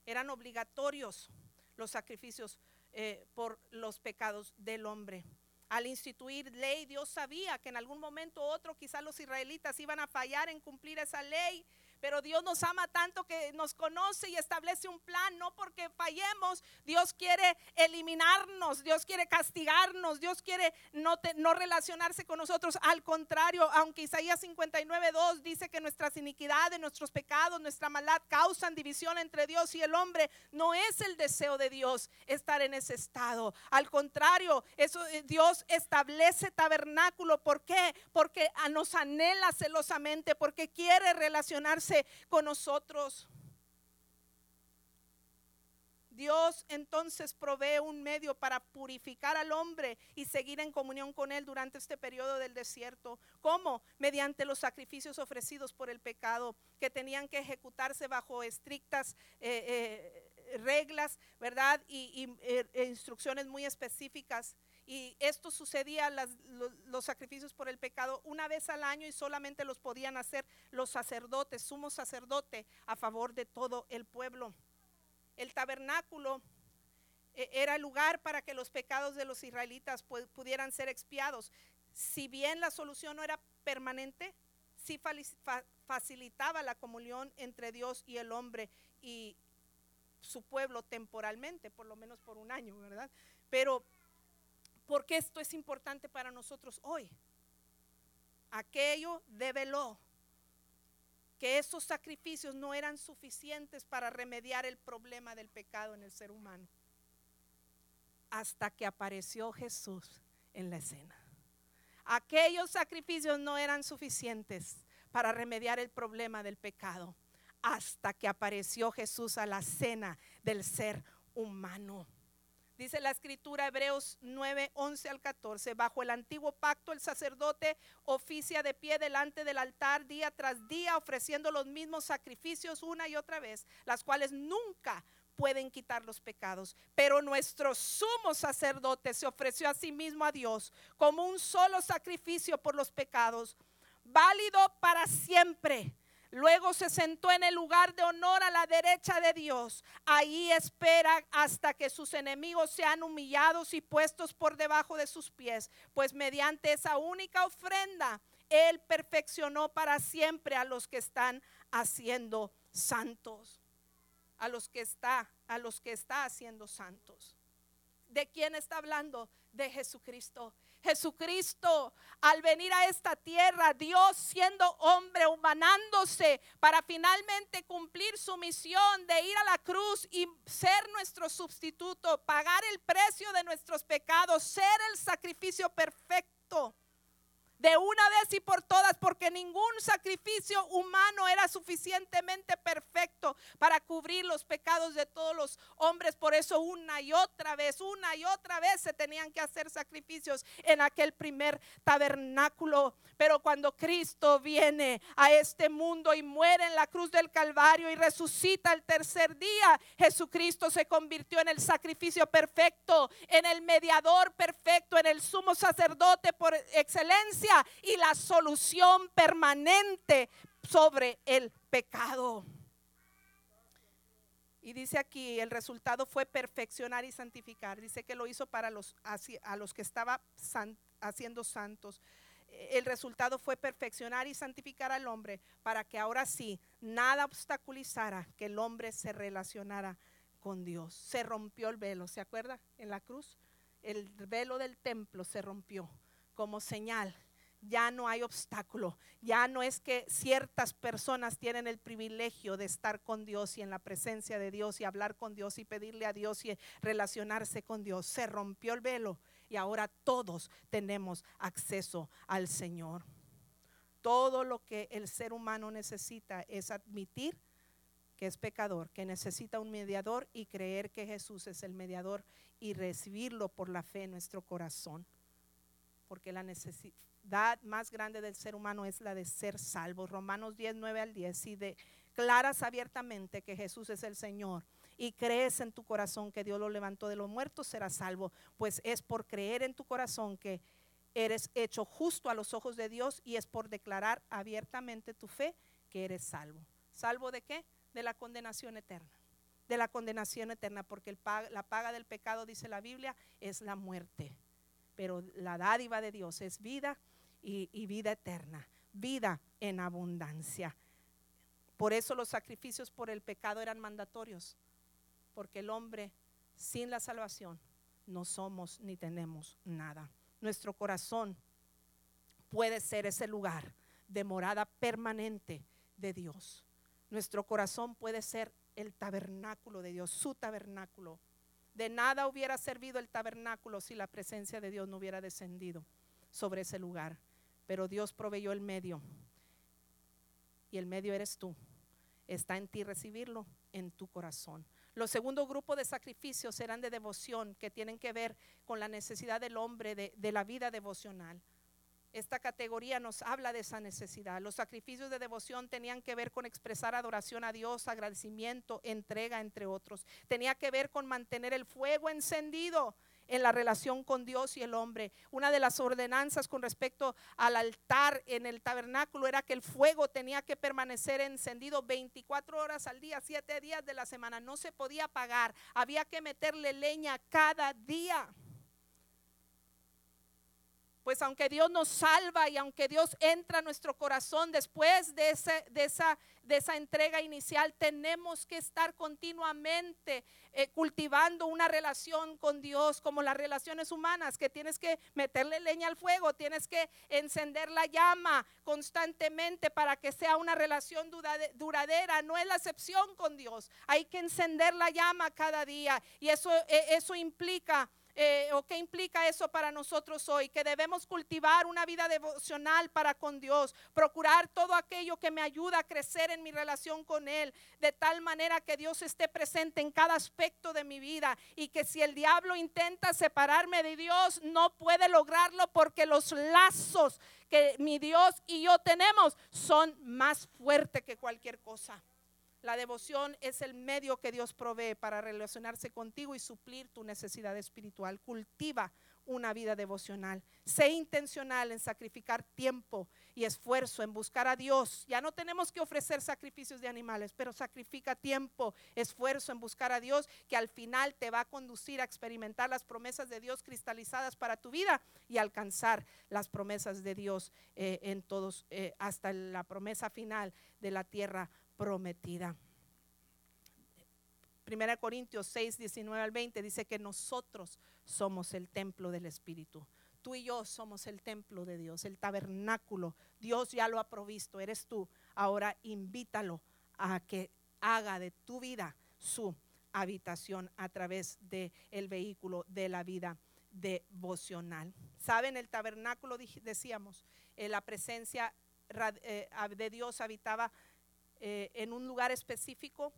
eran obligatorios los sacrificios eh, por los pecados del hombre. Al instituir ley, Dios sabía que en algún momento u otro quizás los israelitas iban a fallar en cumplir esa ley pero Dios nos ama tanto que nos conoce y establece un plan, no porque fallemos, Dios quiere eliminarnos, Dios quiere castigarnos, Dios quiere no, relacionarse con nosotros. Al contrario, aunque Isaías 59.2 dice que nuestras iniquidades, nuestros pecados, nuestra maldad causan división entre Dios y el hombre, no es el deseo de Dios estar en ese estado. Al contrario, eh, Dios establece tabernáculo. ¿Por qué? Porque nos anhela celosamente, porque quiere relacionarse con nosotros. Dios entonces provee un medio para purificar al hombre y seguir en comunión con él durante este periodo del desierto. ¿Cómo? Mediante los sacrificios ofrecidos por el pecado, que tenían que ejecutarse bajo estrictas eh, eh, reglas, ¿verdad? Y, eh, e instrucciones muy específicas. Y esto sucedía, los, sacrificios por el pecado, una vez al año y solamente los podían hacer los sacerdotes, sumo sacerdote, a favor de todo el pueblo. El tabernáculo eh, era el lugar para que los pecados de los israelitas pudieran ser expiados. Si bien la solución no era permanente, sí facilitaba la comunión entre Dios y el hombre y su pueblo temporalmente, por lo menos por un año, ¿verdad? Pero porque esto es importante para nosotros hoy. Aquello develó que esos sacrificios no eran suficientes para remediar el problema del pecado en el ser humano. Hasta que apareció Jesús en la escena. Aquellos sacrificios no eran suficientes para remediar el problema del pecado. Hasta que apareció Jesús a la cena del ser humano. Dice la escritura Hebreos 9, 11 al 14. Bajo el antiguo pacto el sacerdote oficia de pie delante del altar día tras día ofreciendo los mismos sacrificios una y otra vez, las cuales nunca pueden quitar los pecados. Pero nuestro sumo sacerdote se ofreció a sí mismo a Dios como un solo sacrificio por los pecados, válido para siempre Luego se sentó en el lugar de honor a la derecha de Dios. Ahí espera hasta que sus enemigos sean humillados y puestos por debajo de sus pies. Pues mediante esa única ofrenda, Él perfeccionó para siempre a los que están haciendo santos. A los que está, a los que está haciendo santos. ¿De quién está hablando? De Jesucristo. Jesucristo al venir a esta tierra, Dios siendo hombre, humanándose para finalmente cumplir su misión de ir a la cruz y ser nuestro sustituto, pagar el precio de nuestros pecados, ser el sacrificio perfecto de una vez y por todas, porque ningún sacrificio humano era suficientemente perfecto para cubrir los pecados de todos los hombres. Por eso una y otra vez, una y otra vez se tenían que hacer sacrificios en aquel primer tabernáculo. Pero cuando Cristo viene a este mundo y muere en la cruz del Calvario y resucita el tercer día, Jesucristo se convirtió en el sacrificio perfecto, en el mediador perfecto, en el sumo sacerdote por excelencia y la solución permanente sobre el pecado. Y dice aquí, el resultado fue perfeccionar y santificar. Dice que lo hizo para los, a los que estaba haciendo santos. El resultado fue perfeccionar y santificar al hombre para que ahora sí nada obstaculizara que el hombre se relacionara con Dios. Se rompió el velo, ¿se acuerda? En la cruz, el velo del templo se rompió como señal ya no hay obstáculo. Ya no es que ciertas personas tienen el privilegio de estar con Dios y en la presencia de Dios y hablar con Dios y pedirle a Dios y relacionarse con Dios. Se rompió el velo y ahora todos tenemos acceso al Señor. Todo lo que el ser humano necesita es admitir que es pecador, que necesita un mediador y creer que Jesús es el mediador y recibirlo por la fe en nuestro corazón. Porque la necesidad más grande del ser humano es la de ser salvo. Romanos 10, 9 al 10, y declaras abiertamente que Jesús es el Señor y crees en tu corazón que Dios lo levantó de los muertos, serás salvo. Pues es por creer en tu corazón que eres hecho justo a los ojos de Dios y es por declarar abiertamente tu fe que eres salvo. ¿Salvo de qué? De la condenación eterna. De la condenación eterna, porque la paga del pecado, dice la Biblia, es la muerte. Pero la dádiva de Dios es vida y vida eterna, vida en abundancia. Por eso los sacrificios por el pecado eran mandatorios, porque el hombre sin la salvación no somos ni tenemos nada. Nuestro corazón puede ser ese lugar de morada permanente de Dios. Nuestro corazón puede ser el tabernáculo de Dios, su tabernáculo. De nada hubiera servido el tabernáculo si la presencia de Dios no hubiera descendido sobre ese lugar. Pero Dios proveyó el medio. Y el medio eres tú. Está en ti recibirlo en tu corazón. Los segundo grupo de sacrificios serán de devoción, que tienen que ver con la necesidad del hombre de, de la vida devocional. Esta categoría nos habla de esa necesidad. Los sacrificios de devoción tenían que ver con expresar adoración a Dios, agradecimiento, entrega, entre otros. Tenía que ver con mantener el fuego encendido en la relación con Dios y el hombre. Una de las ordenanzas con respecto al altar en el tabernáculo era que el fuego tenía que permanecer encendido 24 horas al día, 7 días de la semana. No se podía apagar. Había que meterle leña cada día. Pues aunque Dios nos salva y aunque Dios entra a nuestro corazón después de, esa, entrega inicial, tenemos que estar continuamente eh, cultivando una relación con Dios como las relaciones humanas, que tienes que meterle leña al fuego, tienes que encender la llama constantemente para que sea una relación duradera. No es la excepción con Dios. Hay que encender la llama cada día y eso, eh, eso implica eh, o qué implica eso para nosotros hoy, que debemos cultivar una vida devocional para con Dios, procurar todo aquello que me ayuda a crecer en mi relación con Él, de tal manera que Dios esté presente en cada aspecto de mi vida y que si el diablo intenta separarme de Dios, no puede lograrlo porque los lazos que mi Dios y yo tenemos son más fuertes que cualquier cosa. La devoción es el medio que Dios provee para relacionarse contigo y suplir tu necesidad espiritual. Cultiva una vida devocional. Sé intencional en sacrificar tiempo y esfuerzo en buscar a Dios. Ya no tenemos que ofrecer sacrificios de animales, pero sacrifica tiempo, esfuerzo en buscar a Dios, que al final te va a conducir a experimentar las promesas de Dios cristalizadas para tu vida y alcanzar las promesas de Dios eh, en todos, eh, hasta la promesa final de la tierra prometida. Primera Corintios 6, 19 al 20 dice que nosotros somos el templo del Espíritu. Tú y yo somos el templo de Dios, el tabernáculo. Dios ya lo ha provisto, eres tú. Ahora invítalo a que haga de tu vida su habitación a través del el vehículo de la vida devocional. ¿Saben? El tabernáculo, decíamos, eh, la presencia eh, de Dios habitaba eh, en un lugar específico,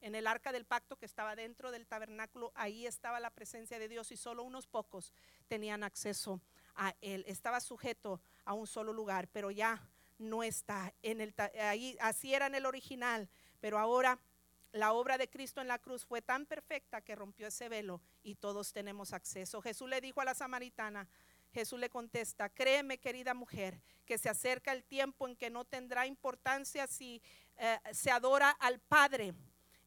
en el arca del pacto que estaba dentro del tabernáculo, ahí estaba la presencia de Dios y solo unos pocos tenían acceso a él. Estaba sujeto a un solo lugar, pero ya no está en el ahí así era en el original, pero ahora la obra de Cristo en la cruz fue tan perfecta que rompió ese velo y todos tenemos acceso. Jesús le dijo a la samaritana, Jesús le contesta, créeme querida mujer, que se acerca el tiempo en que no tendrá importancia si eh, se adora al Padre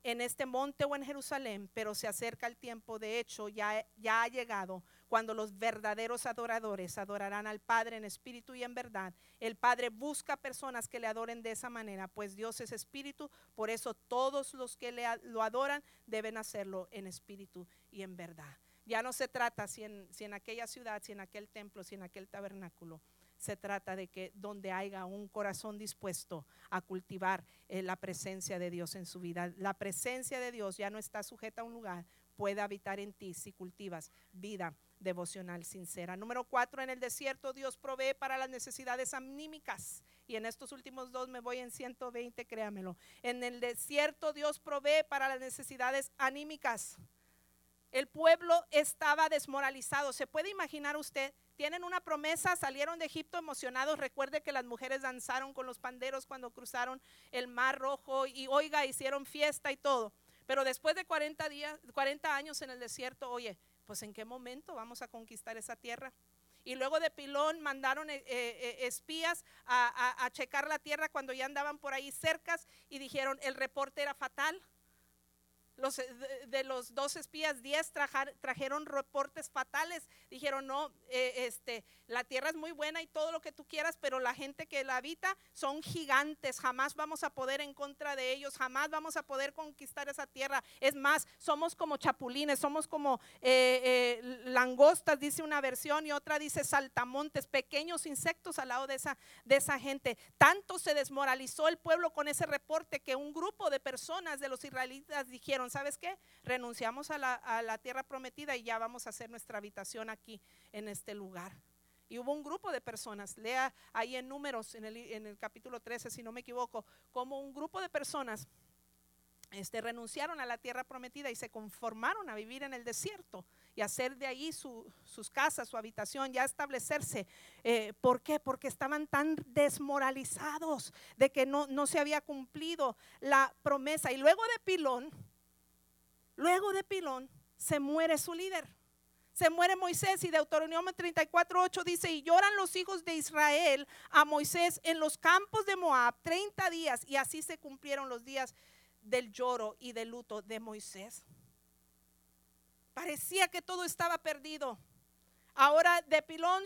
en este monte o en Jerusalén, pero se acerca el tiempo, de hecho ya, ya ha llegado, cuando los verdaderos adoradores adorarán al Padre en espíritu y en verdad. El Padre busca personas que le adoren de esa manera, pues Dios es espíritu, por eso todos los que le, lo adoran deben hacerlo en espíritu y en verdad. Ya no se trata si en, si en aquella ciudad, si en aquel templo, si en aquel tabernáculo. Se trata de que donde haya un corazón dispuesto a cultivar eh, la presencia de Dios en su vida. La presencia de Dios ya no está sujeta a un lugar, puede habitar en ti si cultivas vida devocional sincera. Número cuatro, en el desierto Dios provee para las necesidades anímicas. Y en estos últimos dos me voy en 120, créamelo. En el desierto Dios provee para las necesidades anímicas. El pueblo estaba desmoralizado. ¿Se puede imaginar usted? Tienen una promesa, salieron de Egipto emocionados. Recuerde que las mujeres danzaron con los panderos cuando cruzaron el mar rojo y oiga, hicieron fiesta y todo. Pero después de 40, días, 40 años en el desierto, oye, pues en qué momento vamos a conquistar esa tierra. Y luego de Pilón mandaron eh, eh, espías a, a, checar la tierra cuando ya andaban por ahí cercas y dijeron, el reporte era fatal. Los, eh, de, los dos espías, diez trajeron reportes fatales. Dijeron, no, eh, este, la tierra es muy buena y todo lo que tú quieras, pero la gente que la habita son gigantes. Jamás vamos a poder en contra de ellos, jamás vamos a poder conquistar esa tierra. Es más, somos como chapulines, somos como eh, langostas, dice una versión, y otra dice saltamontes, pequeños insectos al lado de esa, de esa gente. Tanto se desmoralizó el pueblo con ese reporte que un grupo de personas de los israelitas dijeron, ¿sabes qué? Renunciamos a la, tierra prometida y ya vamos a hacer nuestra habitación aquí, en este lugar. Y hubo un grupo de personas, lea ahí en números, en el, capítulo 13, si no me equivoco, como un grupo de personas este, renunciaron a la tierra prometida y se conformaron a vivir en el desierto y hacer de ahí sus casas, su habitación, ya establecerse. Eh, ¿Por qué? Porque estaban tan desmoralizados de que no, no se había cumplido la promesa. Y luego de Pilón, Luego de Pilón se muere su líder. Se muere Moisés y Deuteronomio 34.8 dice, y lloran los hijos de Israel a Moisés en los campos de Moab 30 días y así se cumplieron los días del lloro y del luto de Moisés. Parecía que todo estaba perdido. Ahora de pilón,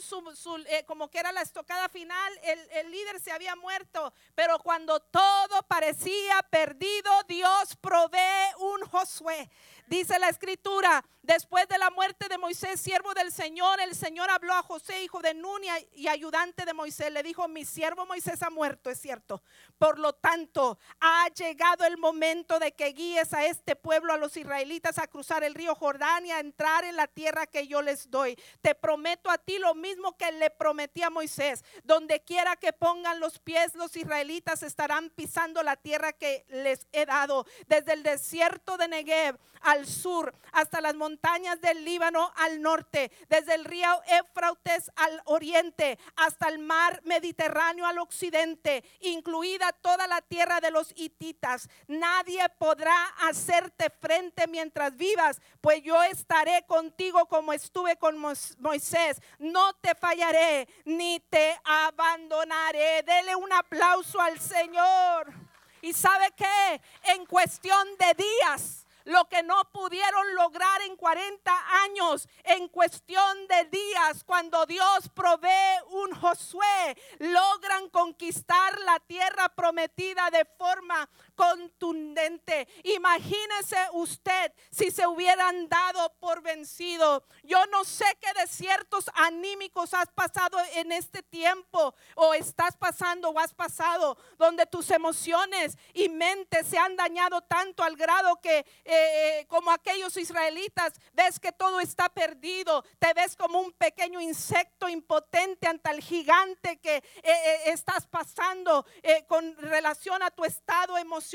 eh, como que era la estocada final, el líder se había muerto. Pero cuando todo parecía perdido, Dios provee un Josué. Dice la escritura, después de la muerte de Moisés, siervo del Señor, el Señor habló a José, hijo de Nunia y ayudante de Moisés. Le dijo, mi siervo Moisés ha muerto, es cierto. Por lo tanto, ha llegado el momento de que guíes a este pueblo, a los israelitas, a cruzar el río Jordán y a entrar en la tierra que yo les doy. Te prometo a ti lo mismo que le prometí a Moisés. Donde quiera que pongan los pies, los israelitas estarán pisando la tierra que les he dado. Desde el desierto de Negev al sur, hasta las montañas del Líbano al norte, desde el río Éfrates al oriente, hasta el mar Mediterráneo al occidente, incluida toda la tierra de los hititas. Nadie podrá hacerte frente mientras vivas, pues yo estaré contigo como estuve con Moisés. No te fallaré ni te abandonaré. Dele un aplauso al Señor. ¿Y sabe qué? En cuestión de días lo que no pudieron lograr en 40 años, en cuestión de días, cuando Dios provee un Josué, logran conquistar la tierra prometida de forma contundente. Imagínese usted si se hubieran dado por vencido. Yo no sé qué desiertos anímicos has pasado en este tiempo o estás pasando o has pasado donde tus emociones y mente se han dañado tanto al grado que eh, como aquellos israelitas ves que todo está perdido, te ves como un pequeño insecto impotente ante el gigante que eh, eh, estás pasando con relación a tu estado emocional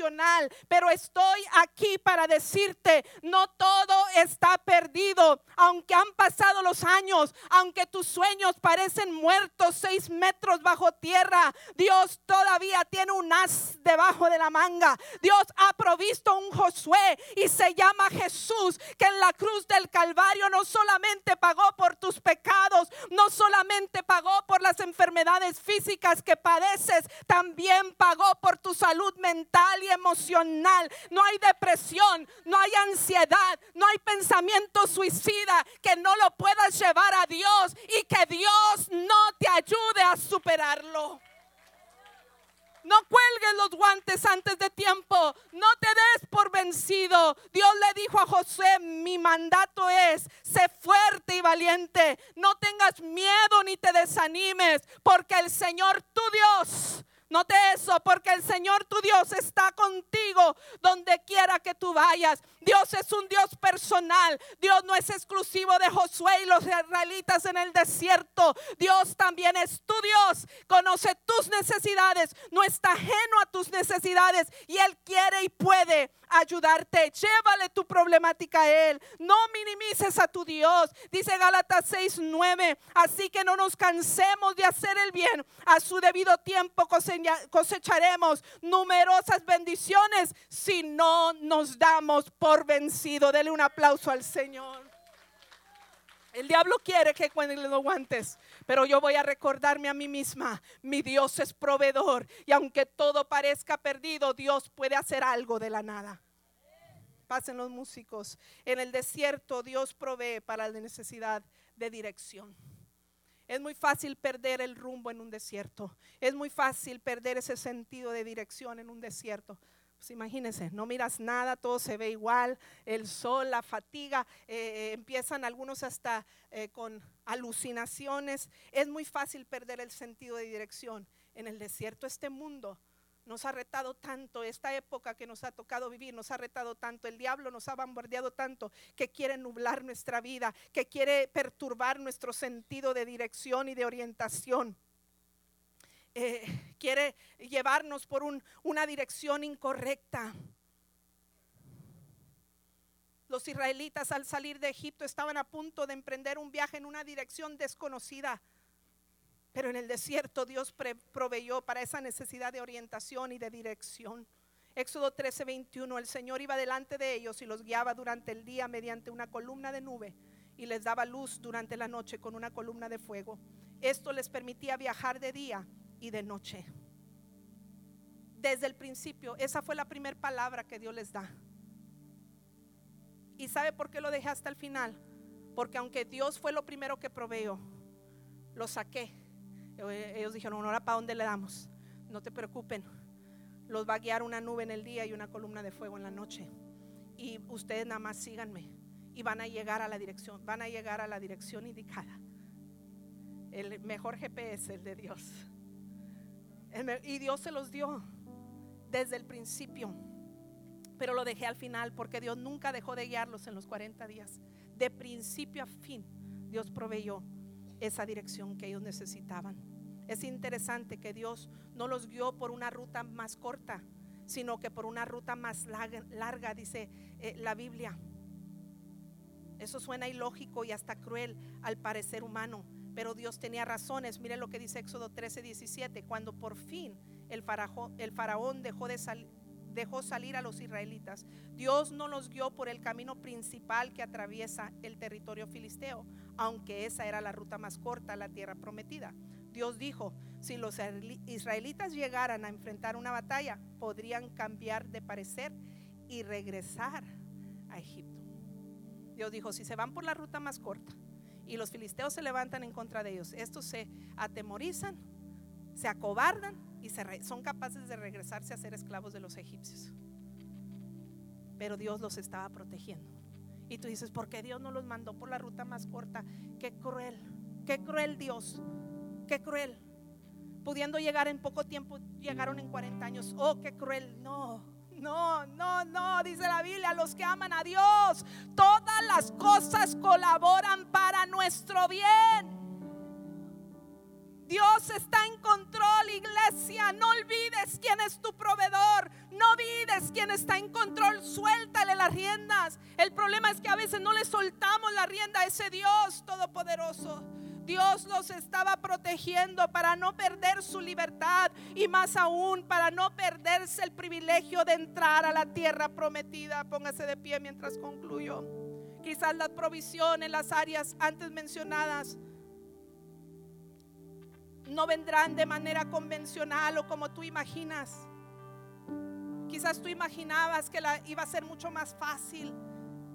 pero estoy aquí para decirte, no todo está perdido, aunque han pasado los años, aunque tus sueños parecen muertos seis metros bajo tierra, Dios todavía tiene un as debajo de la manga. Dios ha provisto un Josué y se llama Jesús, que en la cruz del Calvario no solamente pagó por tus pecados, no solamente pagó por las enfermedades físicas que padeces, también pagó por tu salud mental emocional, no hay depresión, no hay ansiedad, no hay pensamiento suicida que no lo puedas llevar a Dios y que Dios no te ayude a superarlo. No cuelgues los guantes antes de tiempo. No te des por vencido. Dios le dijo a José, mi mandato es, sé fuerte y valiente. No tengas miedo ni te desanimes, porque el Señor tu Dios Note eso, porque el Señor tu Dios está contigo donde quiera que tú vayas. Dios es un Dios personal. Dios no es exclusivo de Josué y los israelitas en el desierto. Dios también es tu Dios. Conoce tus necesidades. No está ajeno a tus necesidades. Y Él quiere y puede ayudarte. Llévale tu problemática a Él. No minimices a tu Dios. Dice Gálatas 6, 9. Así que no nos cansemos de hacer el bien. A su debido tiempo cosecharemos numerosas bendiciones si no nos damos por vencido. Dele un aplauso al Señor. El diablo quiere que cuando los guantes, pero yo voy a recordarme a mí misma, mi Dios es proveedor y aunque todo parezca perdido, Dios puede hacer algo de la nada. Pasen los músicos. En el desierto Dios provee para la necesidad de dirección. Es muy fácil perder el rumbo en un desierto. Es muy fácil perder ese sentido de dirección en un desierto. Pues imagínense, no miras nada, todo se ve igual, el sol, la fatiga, eh, eh, empiezan algunos hasta eh, con alucinaciones. Es muy fácil perder el sentido de dirección. En el desierto, este mundo nos ha retado tanto, esta época que nos ha tocado vivir, nos ha retado tanto, el diablo nos ha bombardeado tanto, que quiere nublar nuestra vida, que quiere perturbar nuestro sentido de dirección y de orientación. Eh, quiere llevarnos por una dirección incorrecta. Los israelitas al salir de Egipto estaban a punto de emprender un viaje en una dirección desconocida. Pero en el desierto Dios proveyó para esa necesidad de orientación y de dirección. Éxodo 13, 21, el Señor iba delante de ellos y los guiaba durante el día mediante una columna de nube y les daba luz durante la noche con una columna de fuego. Esto les permitía viajar de día y de noche. Desde el principio, esa fue la primera palabra que Dios les da. ¿Y sabe por qué lo dejé hasta el final? Porque aunque Dios fue lo primero que proveyó, lo saqué. Ellos dijeron, ahora para dónde le damos. No te preocupen, los va a guiar una nube en el día y una columna de fuego en la noche. Y ustedes nada más síganme y van a llegar a la dirección, van a llegar a la dirección indicada. El mejor GPS, el de Dios. Y Dios se los dio desde el principio. Pero lo dejé al final porque Dios nunca dejó de guiarlos en los 40 días. De principio a fin, Dios proveyó esa dirección que ellos necesitaban. Es interesante que Dios no los guió por una ruta más corta, sino que por una ruta más larga, dice eh, la Biblia. Eso suena ilógico y hasta cruel al parecer humano, pero Dios tenía razones. Mire lo que dice Éxodo 13, 17. Cuando por fin el faraón, el faraón dejó, de dejó salir a los israelitas, Dios no los guió por el camino principal que atraviesa el territorio filisteo, aunque esa era la ruta más corta a la tierra prometida. Dios dijo, si los israelitas llegaran a enfrentar una batalla, podrían cambiar de parecer y regresar a Egipto. Dios dijo, si se van por la ruta más corta, y los filisteos se levantan en contra de ellos. Estos se atemorizan, se acobardan y son capaces de regresarse a ser esclavos de los egipcios. Pero Dios los estaba protegiendo. Y tú dices, ¿por qué Dios no los mandó por la ruta más corta? Qué cruel, qué cruel Dios, qué cruel. Pudiendo llegar en poco tiempo, llegaron en 40 años. Oh, qué cruel. No, no, no, no, dice la Biblia, los que aman a Dios, todas las cosas colaboran para nuestro bien. Dios está en control, iglesia. No olvides quién es tu proveedor. No olvides quién está en control. Suéltale las riendas. El problema es que a veces no le soltamos la rienda a ese Dios todopoderoso. Dios los estaba protegiendo para no perder su libertad y más aún para no perderse el privilegio de entrar a la tierra prometida. Póngase de pie mientras concluyo. Quizás la provisión en las áreas antes mencionadas no vendrán de manera convencional o como tú imaginas. Quizás tú imaginabas que iba a ser mucho más fácil.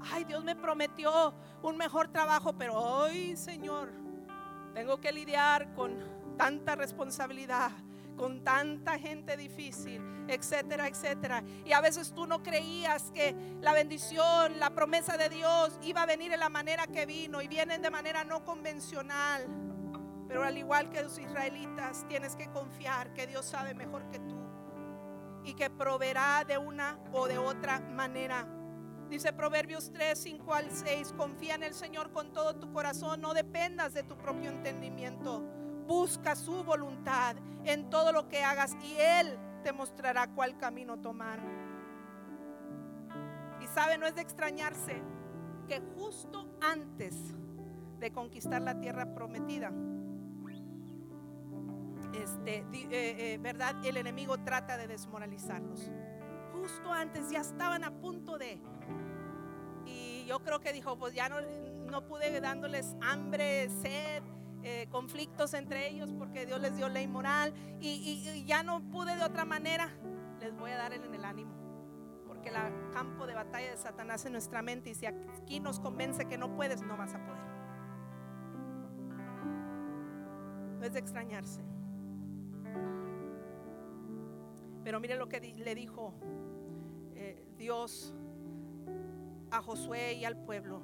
Ay, Dios me prometió un mejor trabajo, pero hoy, Señor, tengo que lidiar con tanta responsabilidad, con tanta gente difícil, etcétera, etcétera. Y a veces tú no creías que la bendición, la promesa de Dios iba a venir de la manera que vino y vienen de manera no convencional. Pero al igual que los israelitas, tienes que confiar que Dios sabe mejor que tú y que proveerá de una o de otra manera. Dice Proverbios 3, 5 al 6, confía en el Señor con todo tu corazón, no dependas de tu propio entendimiento. Busca su voluntad en todo lo que hagas y Él te mostrará cuál camino tomar. Y sabe, no es de extrañarse que justo antes de conquistar la tierra prometida, este, ¿verdad? El enemigo trata de desmoralizarlos. Justo antes ya estaban a punto de. Y yo creo que dijo, pues ya no, no pude dándoles hambre, sed, eh, conflictos entre ellos porque Dios les dio ley moral y, ya no pude de otra manera. Les voy a dar en el ánimo. Porque el campo de batalla de Satanás en nuestra mente y si aquí nos convence que no puedes, no vas a poder. No es de extrañarse. Pero mire lo que le dijo eh, Dios a Josué y al pueblo.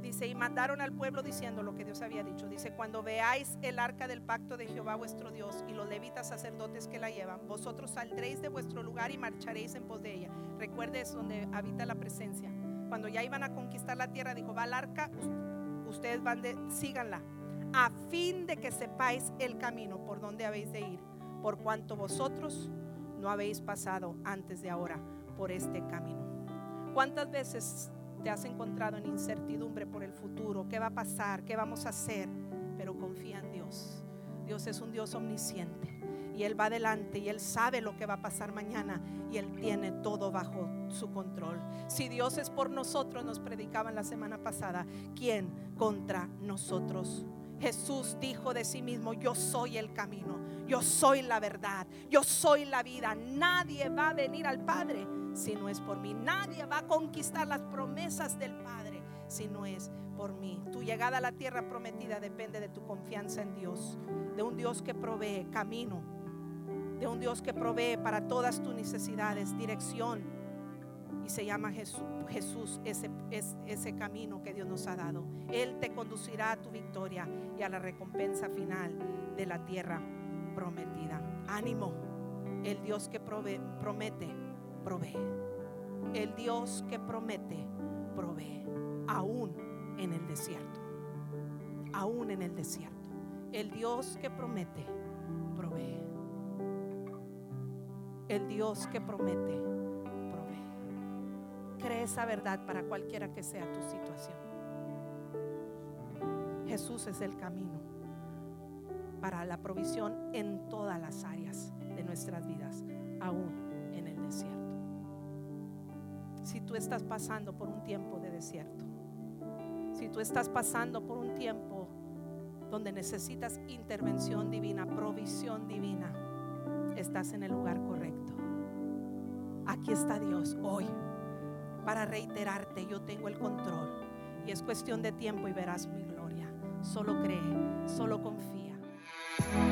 Dice, y mandaron al pueblo diciendo lo que Dios había dicho. Dice, cuando veáis el arca del pacto de Jehová vuestro Dios y los levitas sacerdotes que la llevan, vosotros saldréis de vuestro lugar y marcharéis en pos de ella. Recuerde es donde habita la presencia. Cuando ya iban a conquistar la tierra, dijo, va al arca, ustedes van de, síganla, a fin de que sepáis el camino por donde habéis de ir por cuanto vosotros no habéis pasado antes de ahora por este camino. ¿Cuántas veces te has encontrado en incertidumbre por el futuro? ¿Qué va a pasar? ¿Qué vamos a hacer? Pero confía en Dios. Dios es un Dios omnisciente y Él va adelante y Él sabe lo que va a pasar mañana y Él tiene todo bajo su control. Si Dios es por nosotros, nos predicaban la semana pasada, ¿quién contra nosotros? Jesús dijo de sí mismo, yo soy el camino, yo soy la verdad, yo soy la vida. Nadie va a venir al Padre si no es por mí. Nadie va a conquistar las promesas del Padre si no es por mí. Tu llegada a la tierra prometida depende de tu confianza en Dios, de un Dios que provee camino, de un Dios que provee para todas tus necesidades, dirección y se llama Jesús, Jesús ese, es, ese camino que Dios nos ha dado. Él te conducirá a tu victoria y a la recompensa final de la tierra prometida. Ánimo, el Dios que promete, provee. El Dios que promete, provee. Aún en el desierto. Aún en el desierto. El Dios que promete, provee. El Dios que promete, Cree esa verdad para cualquiera que sea tu situación. Jesús es el camino para la provisión en todas las áreas de nuestras vidas, aún en el desierto. Si tú estás pasando por un tiempo de desierto, si tú estás pasando por un tiempo donde necesitas intervención divina, provisión divina, estás en el lugar correcto. Aquí está Dios hoy para reiterarte, yo tengo el control. Y es cuestión de tiempo y verás mi gloria. Solo cree, solo confía. Bye.